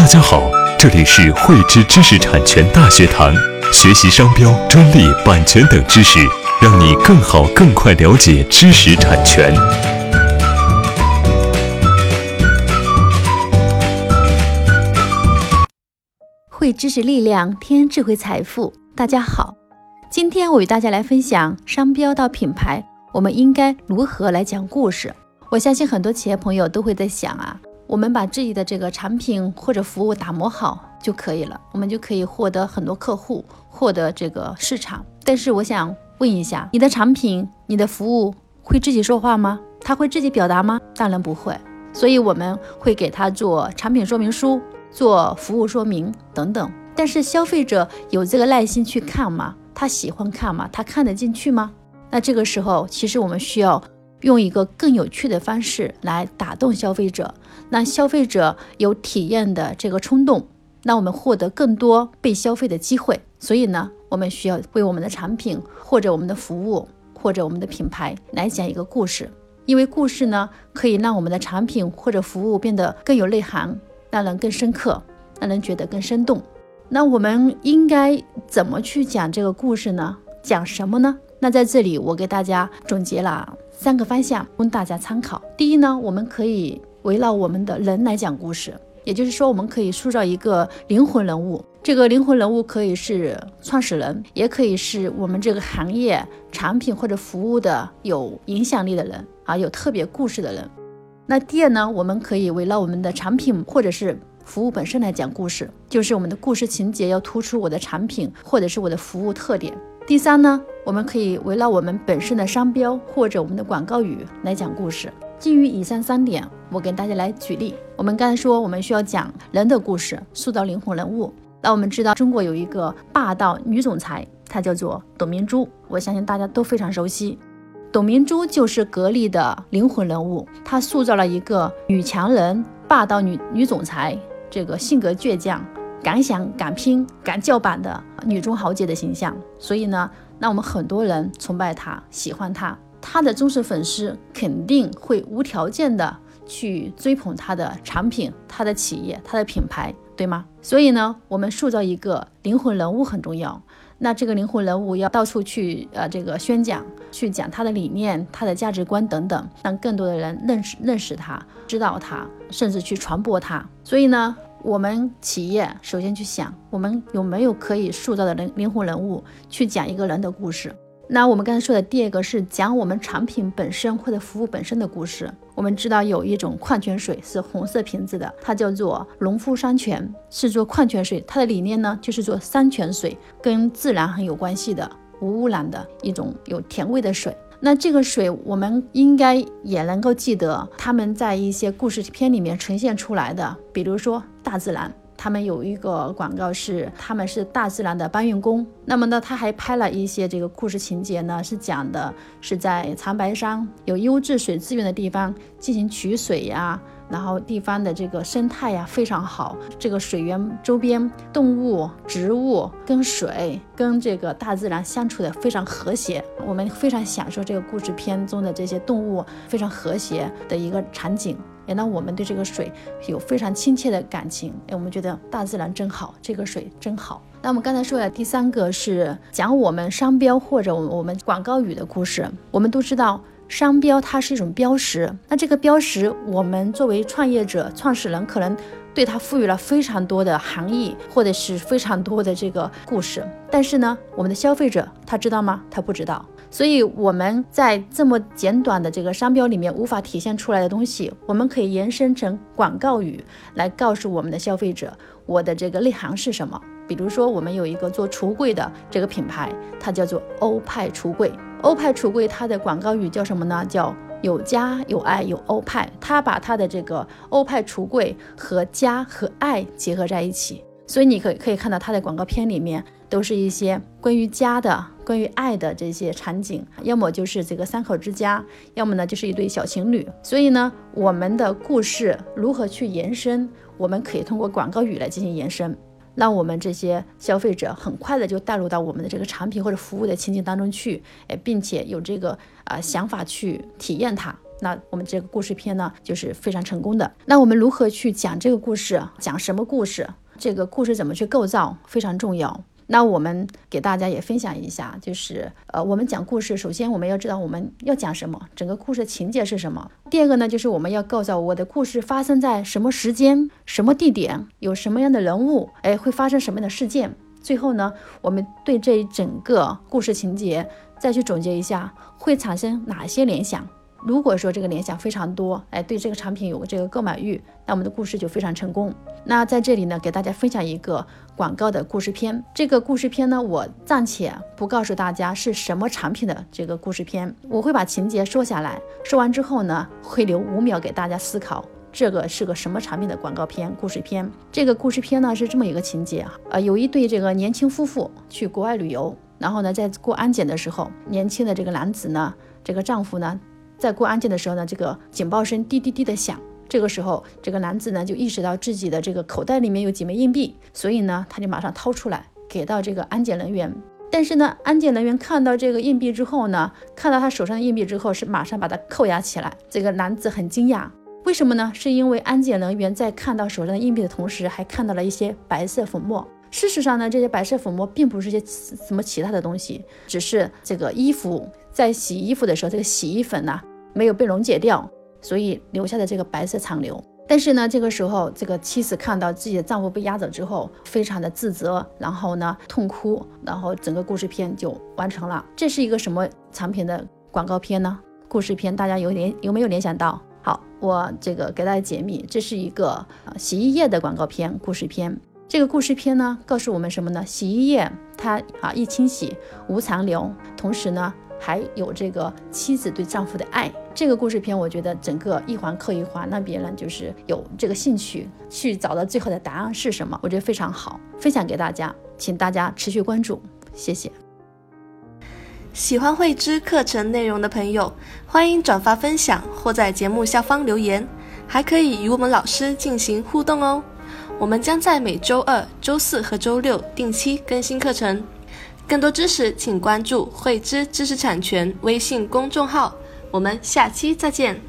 大家好，这里是汇知知识产权大学堂，学习商标、专利、版权等知识，让你更好、更快了解知识产权。汇知识力量，添智慧财富。大家好，今天我与大家来分享商标到品牌，我们应该如何来讲故事。我相信很多企业朋友都会在想啊。我们把自己的这个产品或者服务打磨好就可以了，我们就可以获得很多客户，获得这个市场。但是我想问一下，你的产品、你的服务会自己说话吗？他会自己表达吗？当然不会。所以我们会给他做产品说明书、做服务说明等等。但是消费者有这个耐心去看吗？他喜欢看吗？他看得进去吗？那这个时候，其实我们需要。用一个更有趣的方式来打动消费者，让消费者有体验的这个冲动，那我们获得更多被消费的机会。所以呢，我们需要为我们的产品或者我们的服务或者我们的品牌来讲一个故事，因为故事呢可以让我们的产品或者服务变得更有内涵，让人更深刻，让人觉得更生动。那我们应该怎么去讲这个故事呢？讲什么呢？那在这里我给大家总结了。三个方向供大家参考。第一呢，我们可以围绕我们的人来讲故事，也就是说，我们可以塑造一个灵魂人物。这个灵魂人物可以是创始人，也可以是我们这个行业产品或者服务的有影响力的人啊，有特别故事的人。那第二呢，我们可以围绕我们的产品或者是服务本身来讲故事，就是我们的故事情节要突出我的产品或者是我的服务特点。第三呢，我们可以围绕我们本身的商标或者我们的广告语来讲故事。基于以上三点，我给大家来举例。我们刚才说，我们需要讲人的故事，塑造灵魂人物。那我们知道，中国有一个霸道女总裁，她叫做董明珠，我相信大家都非常熟悉。董明珠就是格力的灵魂人物，她塑造了一个女强人、霸道女女总裁，这个性格倔强。敢想敢拼敢叫板的女中豪杰的形象，所以呢，让我们很多人崇拜她，喜欢她。她的忠实粉丝肯定会无条件的去追捧她的产品、她的企业、她的品牌，对吗？所以呢，我们塑造一个灵魂人物很重要。那这个灵魂人物要到处去呃这个宣讲，去讲他的理念、他的价值观等等，让更多的人认识认识他、知道他，甚至去传播他。所以呢。我们企业首先去想，我们有没有可以塑造的灵灵魂人物，去讲一个人的故事。那我们刚才说的第二个是讲我们产品本身或者服务本身的故事。我们知道有一种矿泉水是红色瓶子的，它叫做农夫山泉，是做矿泉水。它的理念呢，就是做山泉水，跟自然很有关系的，无污染的一种有甜味的水。那这个水，我们应该也能够记得他们在一些故事片里面呈现出来的，比如说大自然，他们有一个广告是他们是大自然的搬运工。那么呢，他还拍了一些这个故事情节呢，是讲的是在长白山有优质水资源的地方进行取水呀。然后地方的这个生态呀非常好，这个水源周边动物、植物跟水跟这个大自然相处的非常和谐，我们非常享受这个故事片中的这些动物非常和谐的一个场景，也让我们对这个水有非常亲切的感情。哎，我们觉得大自然真好，这个水真好。那我们刚才说的第三个是讲我们商标或者我们广告语的故事，我们都知道。商标它是一种标识，那这个标识，我们作为创业者、创始人，可能对它赋予了非常多的含义，或者是非常多的这个故事。但是呢，我们的消费者他知道吗？他不知道。所以我们在这么简短的这个商标里面无法体现出来的东西，我们可以延伸成广告语来告诉我们的消费者，我的这个内涵是什么。比如说，我们有一个做橱柜的这个品牌，它叫做欧派橱柜。欧派橱柜，它的广告语叫什么呢？叫有家有爱有欧派。它把它的这个欧派橱柜和家和爱结合在一起，所以你可以可以看到它的广告片里面都是一些关于家的、关于爱的这些场景，要么就是这个三口之家，要么呢就是一对小情侣。所以呢，我们的故事如何去延伸？我们可以通过广告语来进行延伸。让我们这些消费者很快的就带入到我们的这个产品或者服务的情景当中去，哎，并且有这个啊想法去体验它。那我们这个故事片呢就是非常成功的。那我们如何去讲这个故事？讲什么故事？这个故事怎么去构造非常重要。那我们给大家也分享一下，就是呃，我们讲故事，首先我们要知道我们要讲什么，整个故事情节是什么。第二个呢，就是我们要构造我的故事发生在什么时间、什么地点，有什么样的人物，哎，会发生什么样的事件。最后呢，我们对这一整个故事情节再去总结一下，会产生哪些联想。如果说这个联想非常多，哎，对这个产品有这个购买欲，那我们的故事就非常成功。那在这里呢，给大家分享一个广告的故事片。这个故事片呢，我暂且不告诉大家是什么产品的这个故事片，我会把情节说下来，说完之后呢，会留五秒给大家思考，这个是个什么产品的广告片、故事片。这个故事片呢是这么一个情节啊，呃，有一对这个年轻夫妇去国外旅游，然后呢，在过安检的时候，年轻的这个男子呢，这个丈夫呢。在过安检的时候呢，这个警报声滴滴滴的响。这个时候，这个男子呢就意识到自己的这个口袋里面有几枚硬币，所以呢，他就马上掏出来给到这个安检人员。但是呢，安检人员看到这个硬币之后呢，看到他手上的硬币之后，是马上把它扣押起来。这个男子很惊讶，为什么呢？是因为安检人员在看到手上的硬币的同时，还看到了一些白色粉末。事实上呢，这些白色粉末并不是些什么其他的东西，只是这个衣服在洗衣服的时候，这个洗衣粉呢。没有被溶解掉，所以留下的这个白色残留。但是呢，这个时候这个妻子看到自己的丈夫被押走之后，非常的自责，然后呢痛哭，然后整个故事片就完成了。这是一个什么产品的广告片呢？故事片大家有联有没有联想到？好，我这个给大家解密，这是一个洗衣液的广告片故事片。这个故事片呢，告诉我们什么呢？洗衣液它啊易清洗无残留，同时呢。还有这个妻子对丈夫的爱，这个故事片我觉得整个一环扣一环，让别人就是有这个兴趣去找到最后的答案是什么，我觉得非常好，分享给大家，请大家持续关注，谢谢。喜欢慧知课程内容的朋友，欢迎转发分享或在节目下方留言，还可以与我们老师进行互动哦。我们将在每周二、周四和周六定期更新课程。更多知识，请关注“汇知知识产权”微信公众号。我们下期再见。